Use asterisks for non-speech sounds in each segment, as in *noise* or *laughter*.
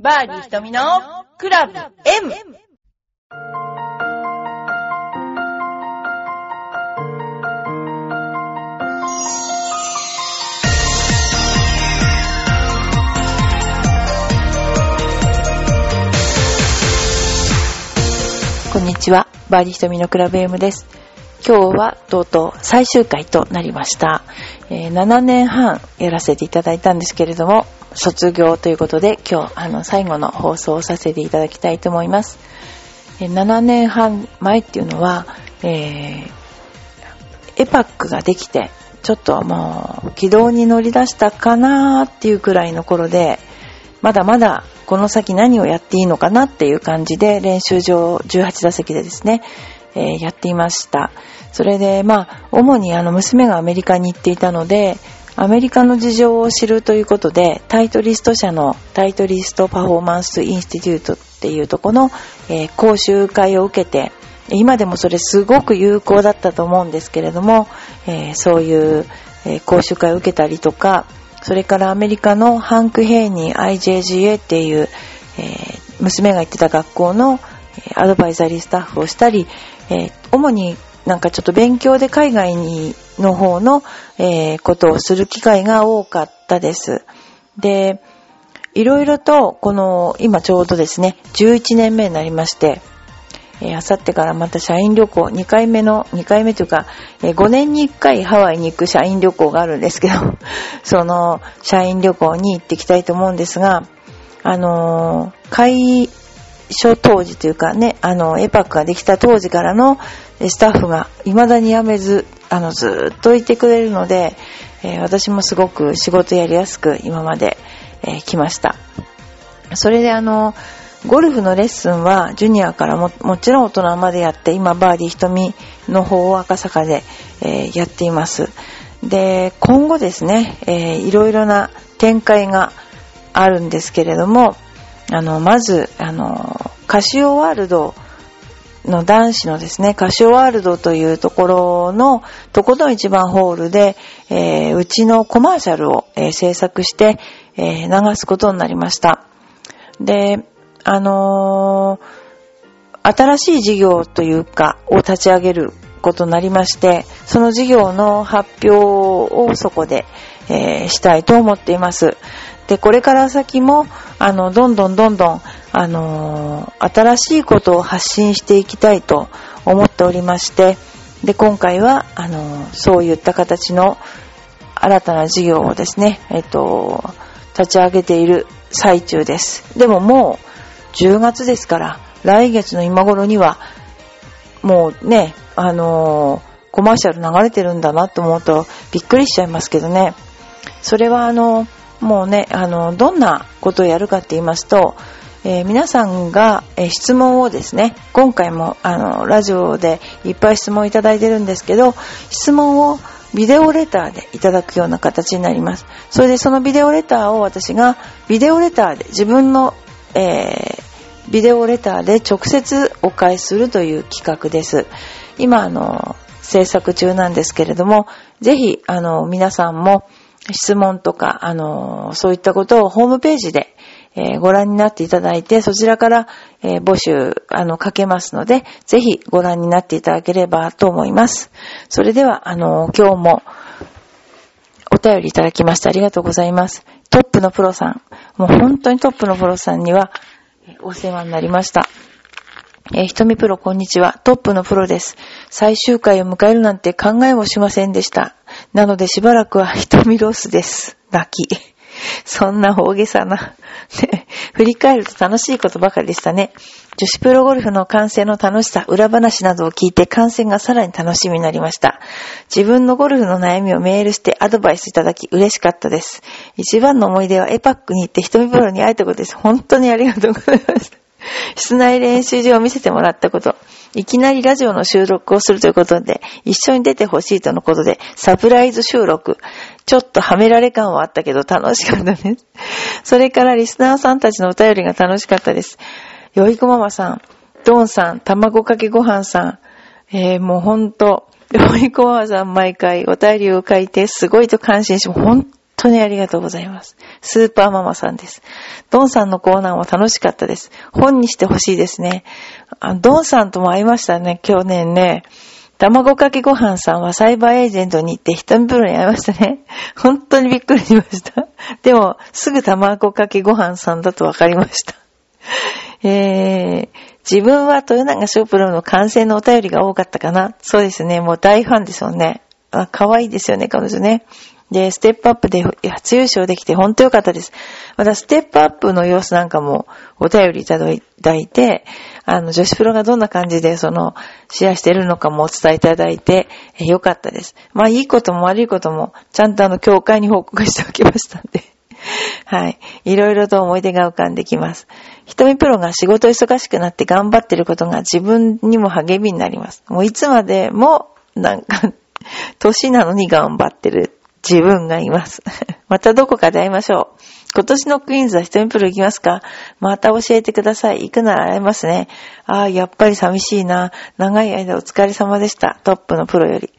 バーディー瞳のクラブ M! こんにちは。バーディー瞳のクラブ M です。今日はとうとう最終回となりました。えー7年半やらせていただいたんですけれども、卒業ということで今日あの最後の放送をさせていただきたいと思います。えー7年半前っていうのは、えーエパックができて、ちょっともう軌道に乗り出したかなーっていうくらいの頃で、まだまだこの先何をやっていいのかなっていう感じで練習場18打席でですね、えーやっていました。それでまあ主にあの娘がアメリカに行っていたので、アメリカの事情を知るということで、 Titleist社の Titleist Performance Institute っていうとこの、えー講習会を受けて、今でもそれすごく有効だったと思うんですけれども、えーそういう、えー講習会を受けたりとか、それからアメリカのハンク・ヘイニー IJGA っていう、えー娘が行ってた学校のアドバイザリースタッフをしたり、えー主になんかちょっと勉強で海外にの方の、えーことをする機会が多かったです。で、いろいろと、この、今ちょうどですね、11年目になりまして、えー、あさってからまた社員旅行、2回目の、2回目というか、えー5年に1回ハワイに行く社員旅行があるんですけど、*laughs* その、社員旅行に行ってきたいと思うんですが、あのー会所当時というかね、あの、エパックができた当時からのスタッフが未だに辞めず、あの、ずっといてくれるので、えー私もすごく仕事やりやすく今まで、えー来ました。それであの、ゴルフのレッスンはジュニアからももちろん大人までやって、今バーディー瞳の方を赤坂で、えーやっています。で、今後ですね、えーいろいろな展開があるんですけれども、あの、まず、あの、カシオワールドの男子のですね、カシオワールドというところの、とことん一番ホールで、えーうちのコマーシャルを、えー制作して、えー流すことになりました。で、あのー新しい事業というか、を立ち上げることになりまして、その事業の発表をそこで、えーしたいと思っています。で、これから先も、あの、どんどんどんどん、あのー新しいことを発信していきたいと思っておりまして、で、今回は、あのーそういった形の新たな事業をですね、えっと、立ち上げている最中です。でももう、10月ですから、来月の今頃には、もうね、あのーコマーシャル流れてるんだなと思うとびっくりしちゃいますけどね。それはあの、もうね、あの、どんなことをやるかって言いますと、えー皆さんが、え質問をですね、今回もあの、ラジオでいっぱい質問いただいてるんですけど、質問をビデオレターでいただくような形になります。それでそのビデオレターを私がビデオレターで自分の、えービデオレターで直接お返しするという企画です。今、あの、制作中なんですけれども、ぜひ、あの、皆さんも質問とか、あの、そういったことをホームページで、えーご覧になっていただいて、そちらから、えー募集、あの、かけますので、ぜひご覧になっていただければと思います。それでは、あの、今日も、お便りいただきましてありがとうございます。トップのプロさん。もう本当にトップのプロさんには、お世話になりました。えー、ひとみプロこんにちは。トップのプロです。最終回を迎えるなんて考えもしませんでした。なのでしばらくはひとみロスです。泣き。そんな大げさな。ね振り返ると楽しいことばかりでしたね。女子プロゴルフの観戦の楽しさ、裏話などを聞いて観戦がさらに楽しみになりました。自分のゴルフの悩みをメールしてアドバイスいただき嬉しかったです。一番の思い出はエパックに行ってひとみプロに会えたことです。本当にありがとうございました。室内練習場を見せてもらったこと。いきなりラジオの収録をするということで、一緒に出てほしいとのことで、サプライズ収録。ちょっとはめられ感はあったけど楽しかったです。それからリスナーさんたちのお便りが楽しかったです。よいこママさん、ドンさん、卵かけご飯さん、えー、もうほんと、よいこママさん毎回お便りを書いてすごいと感心し、本当にありがとうございます。スーパーママさんです。ドンさんのコーナーも楽しかったです。本にしてほしいですね。あドンさんとも会いましたね、去年ね。卵かけご飯さんはサイバーエージェントに行って一目プロに会いましたね。*laughs* 本当にびっくりしました。でも、すぐ卵かけご飯さんだとわかりました。えー、自分は豊永翔プロの完成のお便りが多かったかな。そうですね。もう大ファンですよね。あ、可愛いですよね、彼女ね。で、ステップアップで初優勝できて本当良かったです。また、ステップアップの様子なんかもお便りいただいて、あの、女子プロがどんな感じでその、シェアしてるのかもお伝えいただいて、え良かったです。まあ、いいことも悪いことも、ちゃんとあの、協会に報告しておきましたんで。*laughs* はい。いろいろと思い出が浮かんできます。瞳プロが仕事忙しくなって頑張ってることが自分にも励みになります。もういつまでも、なんか、年なのに頑張ってる自分がいます。*laughs* またどこかで会いましょう。今年のクイーンズは瞳プロ行きますか？また教えてください。行くなら会えますね。ああ、やっぱり寂しいな。長い間お疲れ様でした。トップのプロより。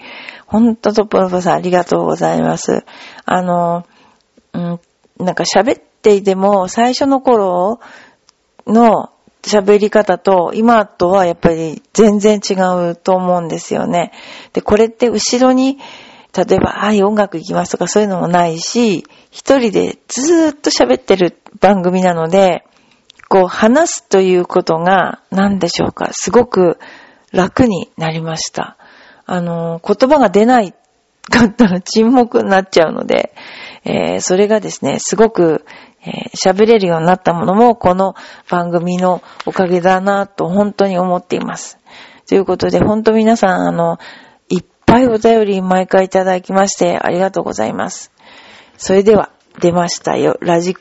ほんとトップのプロさんありがとうございます。あの、うん、なんか喋っていても最初の頃の喋り方と今とはやっぱり全然違うと思うんですよね。で、これって後ろに例えば、はい、音楽行きますとかそういうのもないし、一人でずーっと喋ってる番組なので、こう話すということが何でしょうか、すごく楽になりました。あの、言葉が出ないかったら沈黙になっちゃうので、えー、それがですね、すごく喋、えー、れるようになったものも、この番組のおかげだなと本当に思っています。ということで、本当皆さん、あの、ぱいお便り毎回いただきましてありがとうございます。それでは、出ましたよ。ラジ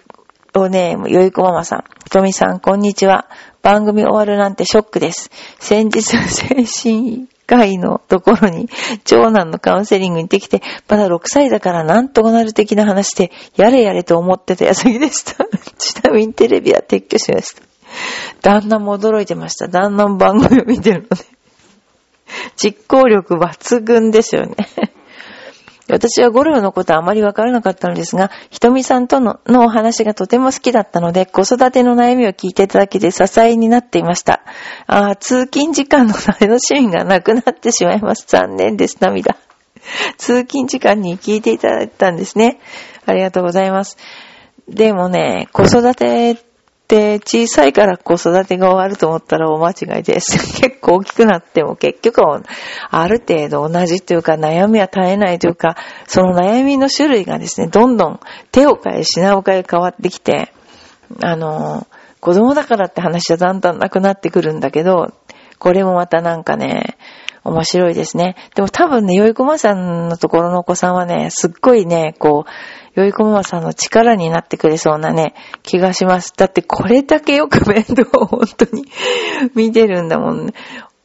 オネーム、よいこママさん。ひとみさん、こんにちは。番組終わるなんてショックです。先日、*laughs* 精神科医のところに、長男のカウンセリングに行ってきて、まだ6歳だからなんとかなる的な話で、やれやれと思ってた矢先でした。*laughs* ちなみにテレビは撤去しました。旦那も驚いてました。旦那も番組を見てるので。実行力抜群ですよね。*laughs* 私はゴルフのことはあまりわからなかったのですが、ひとみさんとののお話がとても好きだったので、子育ての悩みを聞いていただけて支えになっていました。ああ、通勤時間の楽しみがなくなってしまいます。残念です。涙。*laughs* 通勤時間に聞いていただいたんですね。ありがとうございます。でもね、子育てって小さいから子育てが終わると思ったら大間違いです。*laughs* 結構大きくなっても結局はある程度同じというか悩みは絶えないというか、その悩みの種類がですね、どんどん手を変え品を変え変わってきて、あの、子供だからって話はだんだんなくなってくるんだけど、これもまたなんかね、面白いですね。でも多分ね、よいこまさんのところのお子さんはね、すっごいね、こう、よいこまさんの力になってくれそうなね、気がします。だってこれだけよく面倒を本当に *laughs* 見てるんだもんね。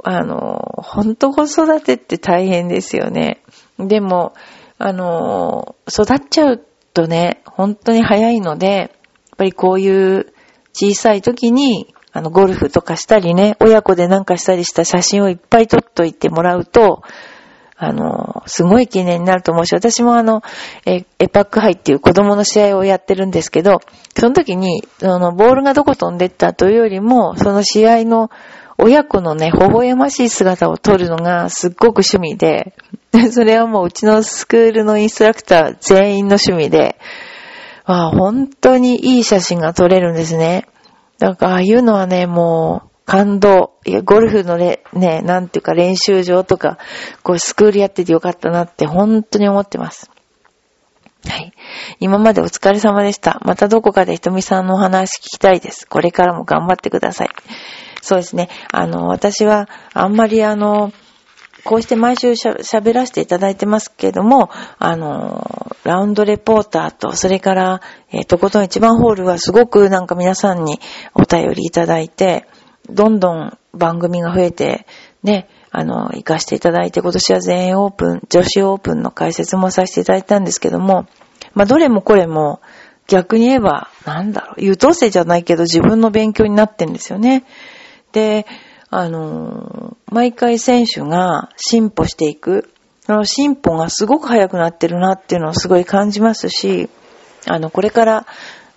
あの、本当子育てって大変ですよね。でも、あの、育っちゃうとね、本当に早いので、やっぱりこういう小さい時にあの、ゴルフとかしたりね、親子でなんかしたりした写真をいっぱい撮っといてもらうと、あの、すごい記念になると思うし、私もあの、え、エパック杯っていう子供の試合をやってるんですけど、その時に、その、ボールがどこ飛んでったというよりも、その試合の親子のね、微笑ましい姿を撮るのがすっごく趣味で、*laughs* それはもううちのスクールのインストラクター全員の趣味で、あ本当にいい写真が撮れるんですね。なんか、ああいうのはね、もう、感動。いや、ゴルフのね、ね、なんていうか練習場とか、こう、スクールやっててよかったなって本当に思ってます。はい。今までお疲れ様でした。またどこかでひとみさんのお話聞きたいです。これからも頑張ってください。そうですね。あの、私は、あんまりあの、こうして毎週喋らせていただいてますけども、あの、ラウンドレポーターと、それから、えー、とことん一番ホールはすごくなんか皆さんにお便りいただいて、どんどん番組が増えて、ね、あの、行かせていただいて、今年は全英オープン、女子オープンの解説もさせていただいたんですけども、まあ、どれもこれも、逆に言えば、なんだろう、優等生じゃないけど自分の勉強になってんですよね。で、あの、毎回選手が進歩していく。その進歩がすごく早くなってるなっていうのをすごい感じますし、あの、これから、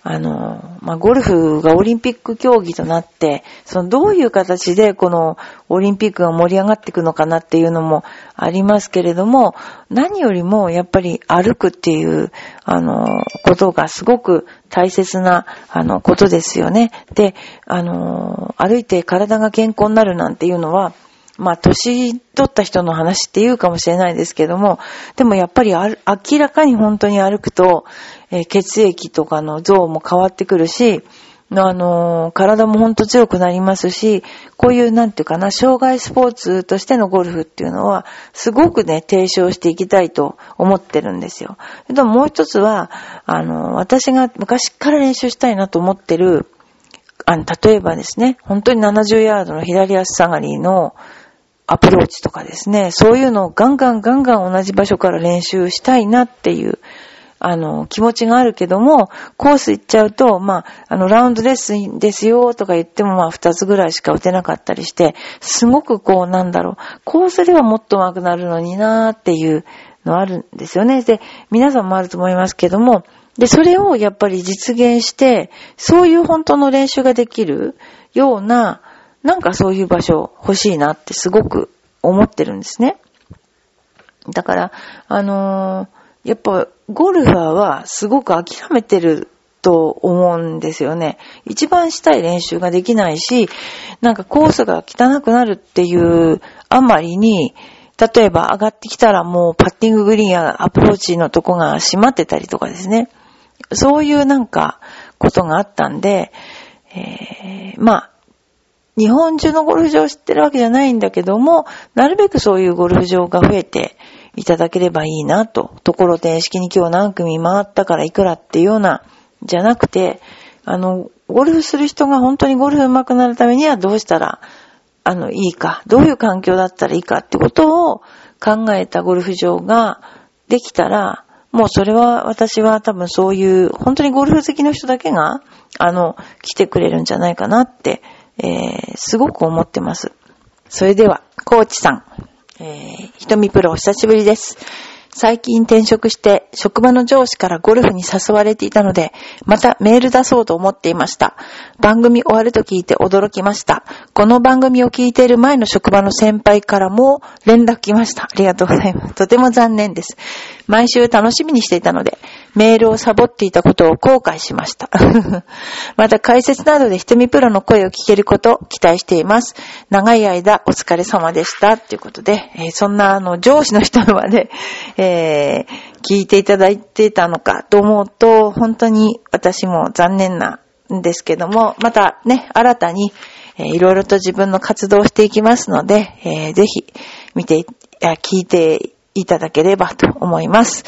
あの、まあ、ゴルフがオリンピック競技となって、そのどういう形でこのオリンピックが盛り上がっていくのかなっていうのもありますけれども、何よりもやっぱり歩くっていう、あの、ことがすごく大切な、あの、ことですよね。で、あの、歩いて体が健康になるなんていうのは、まあ、年取った人の話って言うかもしれないですけども、でもやっぱり明らかに本当に歩くと、えー、血液とかの像も変わってくるし、あのー、体もほんと強くなりますし、こういう、なんていうかな、障害スポーツとしてのゴルフっていうのは、すごくね、提唱していきたいと思ってるんですよ。でももう一つは、あのー、私が昔から練習したいなと思ってる、あの、例えばですね、本当に70ヤードの左足下がりの、アプローチとかですね、そういうのをガンガンガンガン同じ場所から練習したいなっていう、あの、気持ちがあるけども、コース行っちゃうと、まあ、あの、ラウンドレッスンですよとか言っても、まあ、二つぐらいしか打てなかったりして、すごくこう、なんだろう、コースではもっと上手くなるのになーっていうのあるんですよね。で、皆さんもあると思いますけども、で、それをやっぱり実現して、そういう本当の練習ができるような、なんかそういう場所欲しいなってすごく思ってるんですね。だから、あのー、やっぱゴルファーはすごく諦めてると思うんですよね。一番したい練習ができないし、なんかコースが汚くなるっていうあまりに、例えば上がってきたらもうパッティンググリーンやアプローチのとこが閉まってたりとかですね。そういうなんかことがあったんで、えー、まあ、日本中のゴルフ場を知ってるわけじゃないんだけども、なるべくそういうゴルフ場が増えていただければいいなと。ところで式に今日何組回ったからいくらっていうような、じゃなくて、あの、ゴルフする人が本当にゴルフ上手くなるためにはどうしたら、あの、いいか、どういう環境だったらいいかってことを考えたゴルフ場ができたら、もうそれは私は多分そういう、本当にゴルフ好きの人だけが、あの、来てくれるんじゃないかなってえー、すごく思ってます。それでは、コーチさん、えー、ひとみプロお久しぶりです。最近転職して職場の上司からゴルフに誘われていたので、またメール出そうと思っていました。番組終わると聞いて驚きました。この番組を聞いている前の職場の先輩からも連絡来ました。ありがとうございます。とても残念です。毎週楽しみにしていたので、メールをサボっていたことを後悔しました。*laughs* また解説などで瞳プロの声を聞けることを期待しています。長い間お疲れ様でした。ということで、えー、そんなあの上司の人まで、え、え聞いていただいてたのかと思うと、本当に私も残念なんですけども、またね、新たに、えー、いろいろと自分の活動をしていきますので、えー、ぜひ見て、聞いていただければと思います。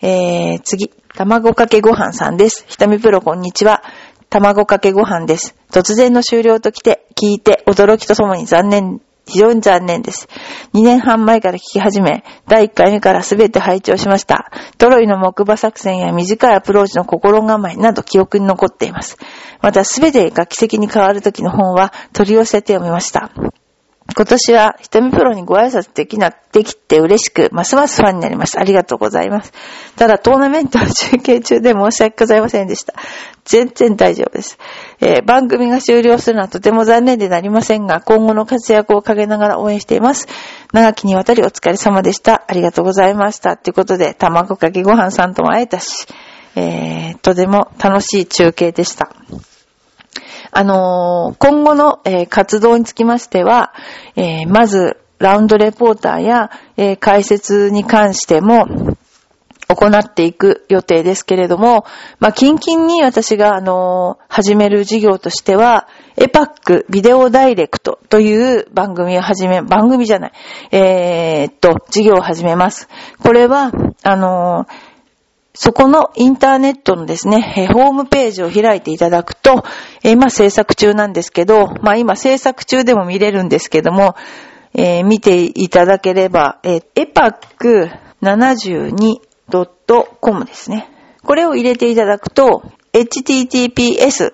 えー、次、卵かけご飯さんです。ひたみプロこんにちは。卵かけご飯です。突然の終了と来て、聞いて驚きとともに残念、非常に残念です。2年半前から聞き始め、第1回目からすべて拝聴しました。トロイの木馬作戦や短いアプローチの心構えなど記憶に残っています。またすべてが奇跡に変わる時の本は取り寄せて読みました。今年は瞳プロにご挨拶できな、できて嬉しく、ますますファンになりました。ありがとうございます。ただ、トーナメントは中継中で申し訳ございませんでした。全然大丈夫です。えー、番組が終了するのはとても残念でなりませんが、今後の活躍を陰ながら応援しています。長きにわたりお疲れ様でした。ありがとうございました。ということで、卵かけご飯さんとも会えたし、えー、とても楽しい中継でした。あのー、今後の、えー、活動につきましては、えー、まず、ラウンドレポーターや、え解説に関しても、行っていく予定ですけれども、まあ、近々に私が、あの始める事業としては、エパックビデオダイレクトという番組を始め、番組じゃない、えー、っと、事業を始めます。これは、あのそこのインターネットのですね、ホームページを開いていただくと、えー、まあ制作中なんですけど、まあ今制作中でも見れるんですけども、えー、見ていただければ、えー、epac72.com ですね。これを入れていただくと、https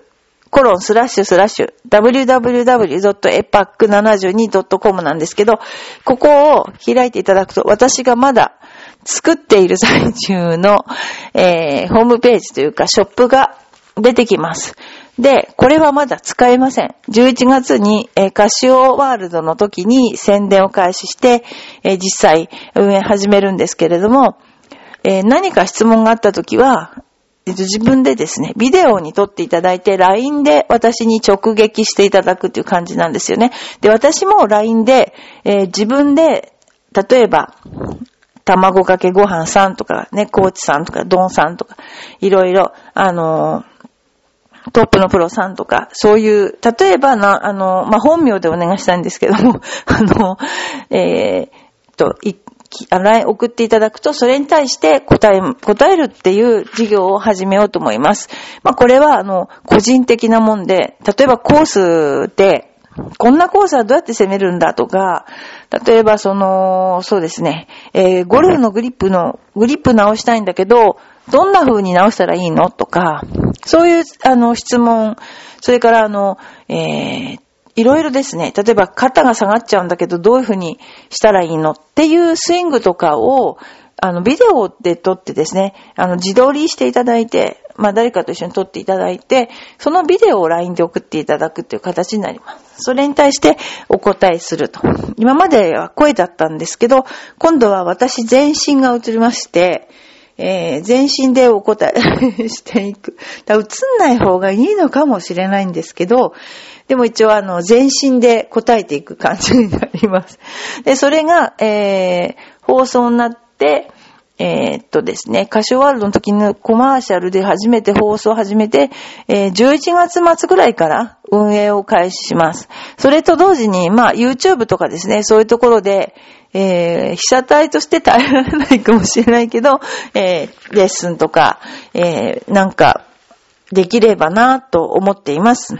コロンスラッシュスラッシュ www.epac72.com なんですけど、ここを開いていただくと、私がまだ作っている最中の、えー、ホームページというかショップが出てきます。で、これはまだ使えません。11月に、えー、カシオワールドの時に宣伝を開始して、えー、実際運営始めるんですけれども、えー、何か質問があった時は、自分でですね、ビデオに撮っていただいて、LINE で私に直撃していただくっていう感じなんですよね。で、私も LINE で、えー、自分で、例えば、卵かけご飯さんとか、ね、コーチさんとか、ドンさんとか、いろいろ、あの、トップのプロさんとか、そういう、例えばな、あの、まあ、本名でお願いしたいんですけども、*laughs* あの、えー、と、LINE 送っていただくと、それに対して答え、答えるっていう事業を始めようと思います。まあ、これは、あの、個人的なもんで、例えばコースで、こんなコースはどうやって攻めるんだとか、例えばその、そうですね、えー、ゴルフのグリップの、グリップ直したいんだけど、どんな風に直したらいいのとか、そういう、あの、質問、それから、あの、えー、いろいろですね、例えば肩が下がっちゃうんだけど、どういうふうにしたらいいのっていうスイングとかを、あの、ビデオで撮ってですね、あの、自撮りしていただいて、まあ、誰かと一緒に撮っていただいて、そのビデオを LINE で送っていただくっていう形になります。それに対してお答えすると。今までは声だったんですけど、今度は私全身が映りまして、えー、全身でお答えしていく。だ映んない方がいいのかもしれないんですけど、でも一応あの、全身で答えていく感じになります。で、それが、えー、放送になって、えー、っとですね、歌唱ワールドの時のコマーシャルで初めて放送を始めて、えー、11月末ぐらいから運営を開始します。それと同時に、まあ、YouTube とかですね、そういうところで、えー、被写体として耐えられないかもしれないけど、えー、レッスンとか、えー、なんか、できればなと思っています。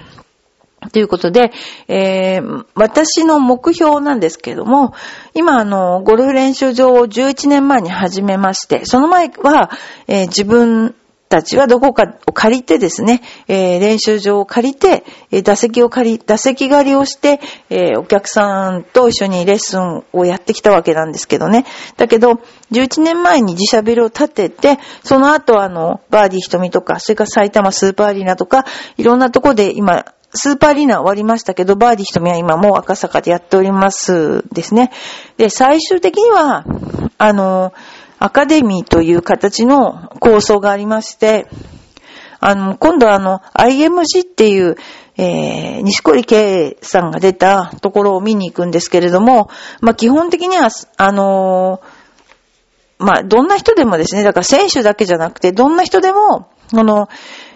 ということで、えー、私の目標なんですけれども、今あの、ゴルフ練習場を11年前に始めまして、その前は、えー、自分たちはどこかを借りてですね、えー、練習場を借りて、えー、打席を借り、打席狩りをして、えー、お客さんと一緒にレッスンをやってきたわけなんですけどね。だけど、11年前に自社ビルを建てて、その後あの、バーディー瞳とか、それから埼玉スーパーアリーナとか、いろんなとこで今、スーパーリーナ終わりましたけど、バーディー瞳は今もう赤坂でやっておりますですね。で、最終的には、あの、アカデミーという形の構想がありまして、あの、今度はあの、IMG っていう、えー、西堀圭さんが出たところを見に行くんですけれども、まあ、基本的には、あのー、まあ、どんな人でもですね、だから選手だけじゃなくて、どんな人でも、この、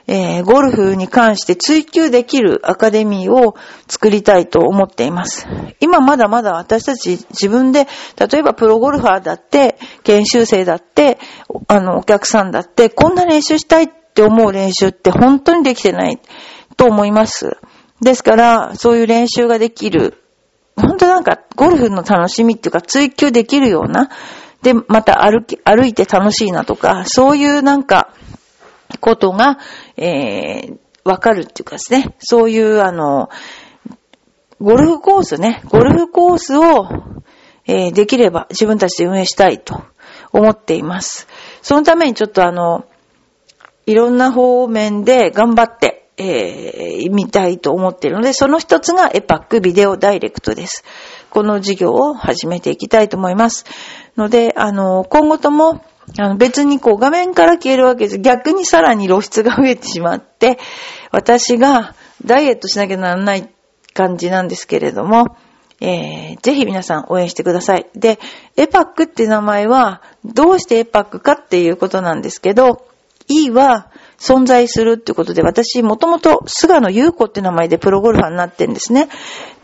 えー、ゴルフに関して追求できるアカデミーを作りたいと思っています。今まだまだ私たち自分で、例えばプロゴルファーだって、研修生だって、あの、お客さんだって、こんな練習したいって思う練習って本当にできてないと思います。ですから、そういう練習ができる。本当なんか、ゴルフの楽しみっていうか追求できるような、で、また歩き、歩いて楽しいなとか、そういうなんか、ことが、えー、わかるっていうかですね、そういうあの、ゴルフコースね、ゴルフコースを、えー、できれば自分たちで運営したいと思っています。そのためにちょっとあの、いろんな方面で頑張って、えー、見たいと思っているので、その一つがエパックビデオダイレクトです。この事業を始めていきたいと思います。ので、あの、今後ともあの別にこう画面から消えるわけです。逆にさらに露出が増えてしまって、私がダイエットしなきゃならない感じなんですけれども、えー、ぜひ皆さん応援してください。で、エパックって名前は、どうしてエパックかっていうことなんですけど、E は存在するってことで、私、もともと菅野優子って名前でプロゴルファーになってんですね。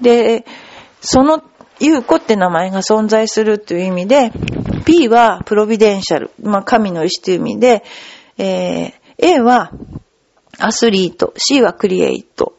で、その優子って名前が存在するという意味で、P はプロビデンシャル、まあ、神の意志という意味で、えー、A はアスリート、C はクリエイト、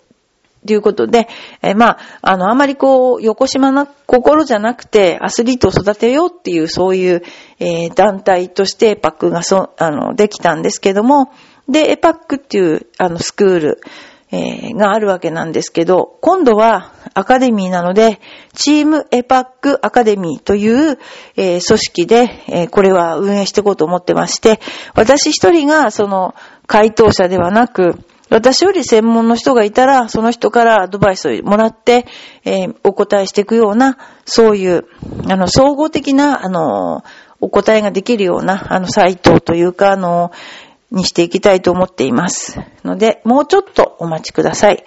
ということで、えー、まあ、あの、あまりこう、横島な心じゃなくて、アスリートを育てようっていう、そういう、えー、団体としてエパックがそ、あの、できたんですけども、で、エパックっていう、あの、スクール、えー、があるわけなんですけど、今度はアカデミーなので、チームエパックアカデミーという、えー、組織で、えー、これは運営していこうと思ってまして、私一人がその回答者ではなく、私より専門の人がいたら、その人からアドバイスをもらって、え、お答えしていくような、そういう、あの、総合的な、あの、お答えができるような、あの、サイトというか、あの、にしていきたいと思っています。ので、もうちょっとお待ちください。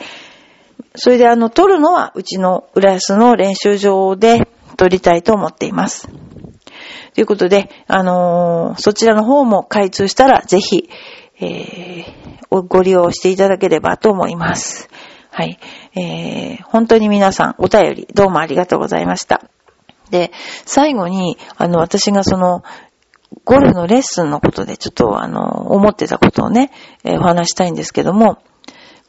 それで、あの、撮るのは、うちの浦安の練習場で撮りたいと思っています。ということで、あのー、そちらの方も開通したら、ぜひ、えー、ご利用していただければと思います。はい。えー、本当に皆さん、お便り、どうもありがとうございました。で、最後に、あの、私がその、ゴルフのレッスンのことでちょっとあの、思ってたことをね、えー、お話したいんですけども、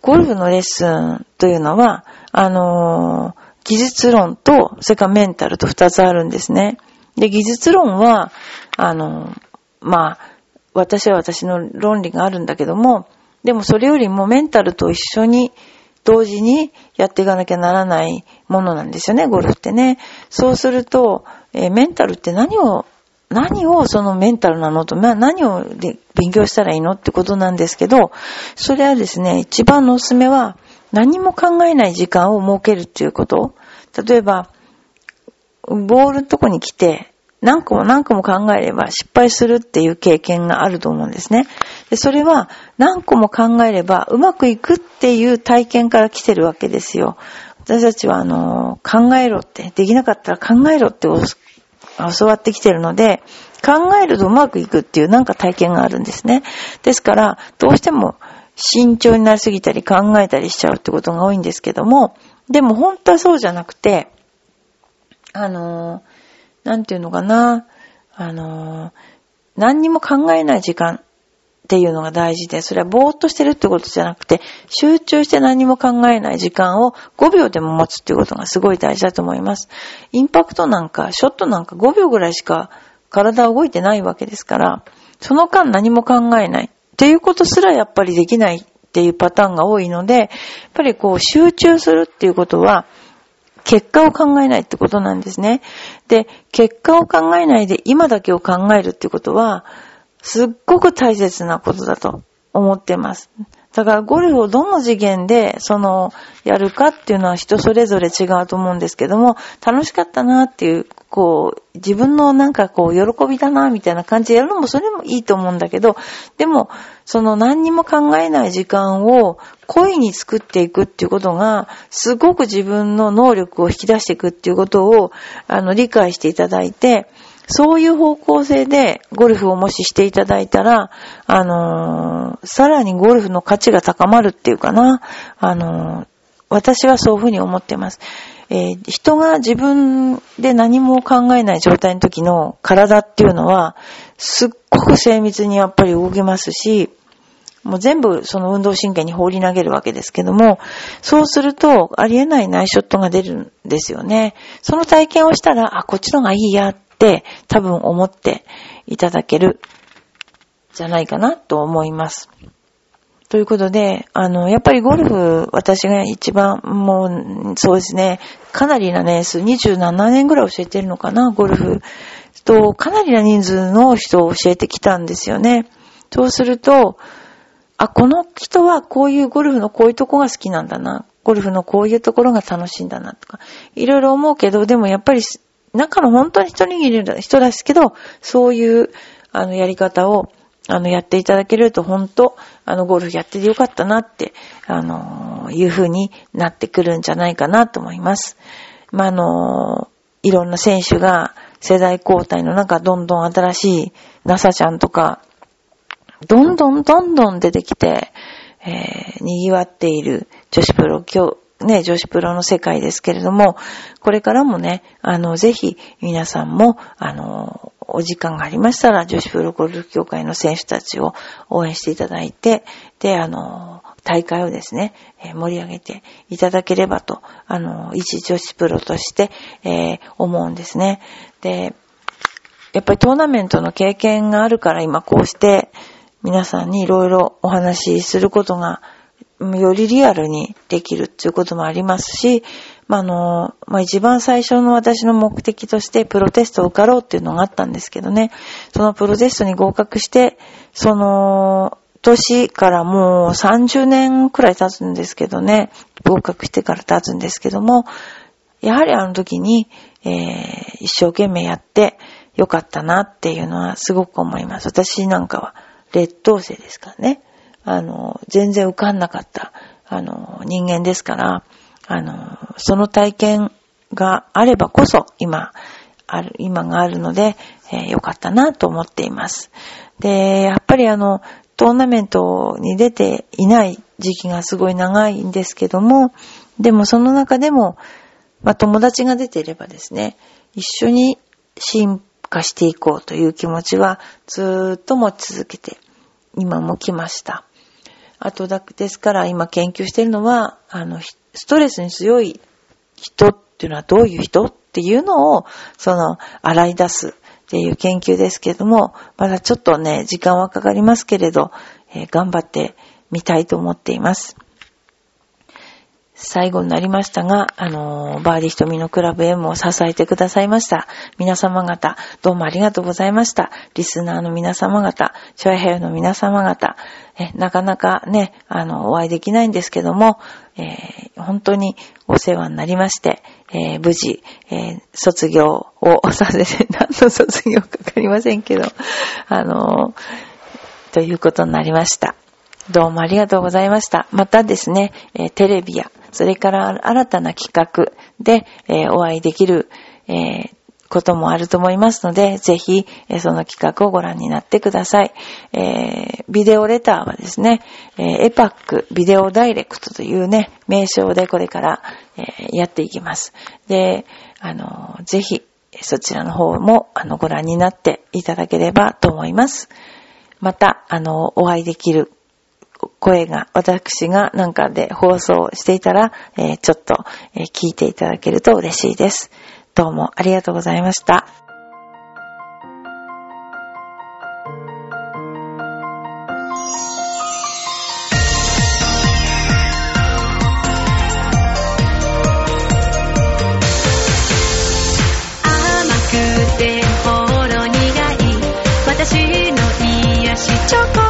ゴルフのレッスンというのは、あのー、技術論と、それからメンタルと二つあるんですね。で、技術論は、あのー、まあ、私は私の論理があるんだけども、でもそれよりもメンタルと一緒に同時にやっていかなきゃならないものなんですよね、ゴルフってね。そうすると、えー、メンタルって何を、何をそのメンタルなのと、まあ、何を勉強したらいいのってことなんですけど、それはですね、一番のおすすめは、何も考えない時間を設けるっていうこと。例えば、ボールのとこに来て、何個も何個も考えれば失敗するっていう経験があると思うんですね。でそれは何個も考えればうまくいくっていう体験から来てるわけですよ。私たちはあの、考えろって、できなかったら考えろって教わってきてるので、考えるとうまくいくっていうなんか体験があるんですね。ですから、どうしても慎重になりすぎたり考えたりしちゃうってことが多いんですけども、でも本当はそうじゃなくて、あのなんていうのかな、あのー、何にも考えない時間っていうのが大事で、それはぼーっとしてるってことじゃなくて、集中して何も考えない時間を5秒でも持つっていうことがすごい大事だと思います。インパクトなんか、ショットなんか5秒ぐらいしか体動いてないわけですから、その間何も考えないっていうことすらやっぱりできないっていうパターンが多いので、やっぱりこう集中するっていうことは、結果を考えないってことなんですね。で、結果を考えないで今だけを考えるってことは、すっごく大切なことだと思ってます。だからゴルフをどの次元で、その、やるかっていうのは人それぞれ違うと思うんですけども、楽しかったなっていう、こう、自分のなんかこう、喜びだなみたいな感じでやるのもそれもいいと思うんだけど、でも、その何にも考えない時間を恋に作っていくっていうことが、すごく自分の能力を引き出していくっていうことを、あの、理解していただいて、そういう方向性でゴルフをもししていただいたら、あのー、さらにゴルフの価値が高まるっていうかな、あのー、私はそういうふうに思ってます。えー、人が自分で何も考えない状態の時の体っていうのは、すっごく精密にやっぱり動きますし、もう全部その運動神経に放り投げるわけですけども、そうするとありえないナイショットが出るんですよね。その体験をしたら、あ、こっちの方がいいや多分思っていただけるじゃないかなと思います。ということで、あの、やっぱりゴルフ、私が一番、もう、そうですね、かなりな年数、27年ぐらい教えてるのかな、ゴルフ。と、かなりな人数の人を教えてきたんですよね。そうすると、あ、この人はこういうゴルフのこういうとこが好きなんだな。ゴルフのこういうところが楽しいんだなとか、いろいろ思うけど、でもやっぱり中の本当に一握りの人ですけど、そういう、あの、やり方を、あの、やっていただけると、本当、あの、ゴルフやっててよかったなって、あの、いう風になってくるんじゃないかなと思います。まあ、あの、いろんな選手が世代交代の中、どんどん新しい NASA ちゃんとか、どんどんどんどん出てきて、えー、賑わっている女子プロ今日、ね、女子プロの世界ですけれども、これからもね、あの、ぜひ皆さんも、あの、お時間がありましたら、女子プロゴルフ協会の選手たちを応援していただいて、で、あの、大会をですね、え盛り上げていただければと、あの、一女子プロとして、えー、思うんですね。で、やっぱりトーナメントの経験があるから今こうして皆さんにいろいろお話しすることがよりリアルにできるっていうこともありますし、まあ、あの、まあ、一番最初の私の目的としてプロテストを受かろうっていうのがあったんですけどね、そのプロテストに合格して、その、年からもう30年くらい経つんですけどね、合格してから経つんですけども、やはりあの時に、えー、一生懸命やってよかったなっていうのはすごく思います。私なんかは劣等生ですからね。あの、全然受かんなかった、あの、人間ですから、あの、その体験があればこそ、今、ある、今があるので、えー、よかったなと思っています。で、やっぱりあの、トーナメントに出ていない時期がすごい長いんですけども、でもその中でも、まあ、友達が出ていればですね、一緒に進化していこうという気持ちはずっと持ち続けて、今も来ました。あとだ、ですから今研究してるのは、あの、ストレスに強い人っていうのはどういう人っていうのを、その、洗い出すっていう研究ですけども、まだちょっとね、時間はかかりますけれど、えー、頑張ってみたいと思っています。最後になりましたが、あのー、バーディ瞳のクラブ M を支えてくださいました。皆様方、どうもありがとうございました。リスナーの皆様方、チョアヘヨの皆様方、え、なかなかね、あの、お会いできないんですけども、えー、本当にお世話になりまして、えー、無事、えー、卒業をさせて、何の卒業かかりませんけど、あのということになりました。どうもありがとうございました。またですね、えテレビや、それから新たな企画で、えお会いできる、えこともあると思いますので、ぜひ、えその企画をご覧になってください。え、ビデオレターはですね、え、エパックビデオダイレクトというね、名称でこれから、え、やっていきます。で、あの、ぜひ、そちらの方も、あの、ご覧になっていただければと思います。また、あの、お会いできる声が私がなんかで放送していたら、えー、ちょっと、えー、聞いていただけると嬉しいです。どうもありがとうございました。甘くてほろ苦い私の癒しチョコ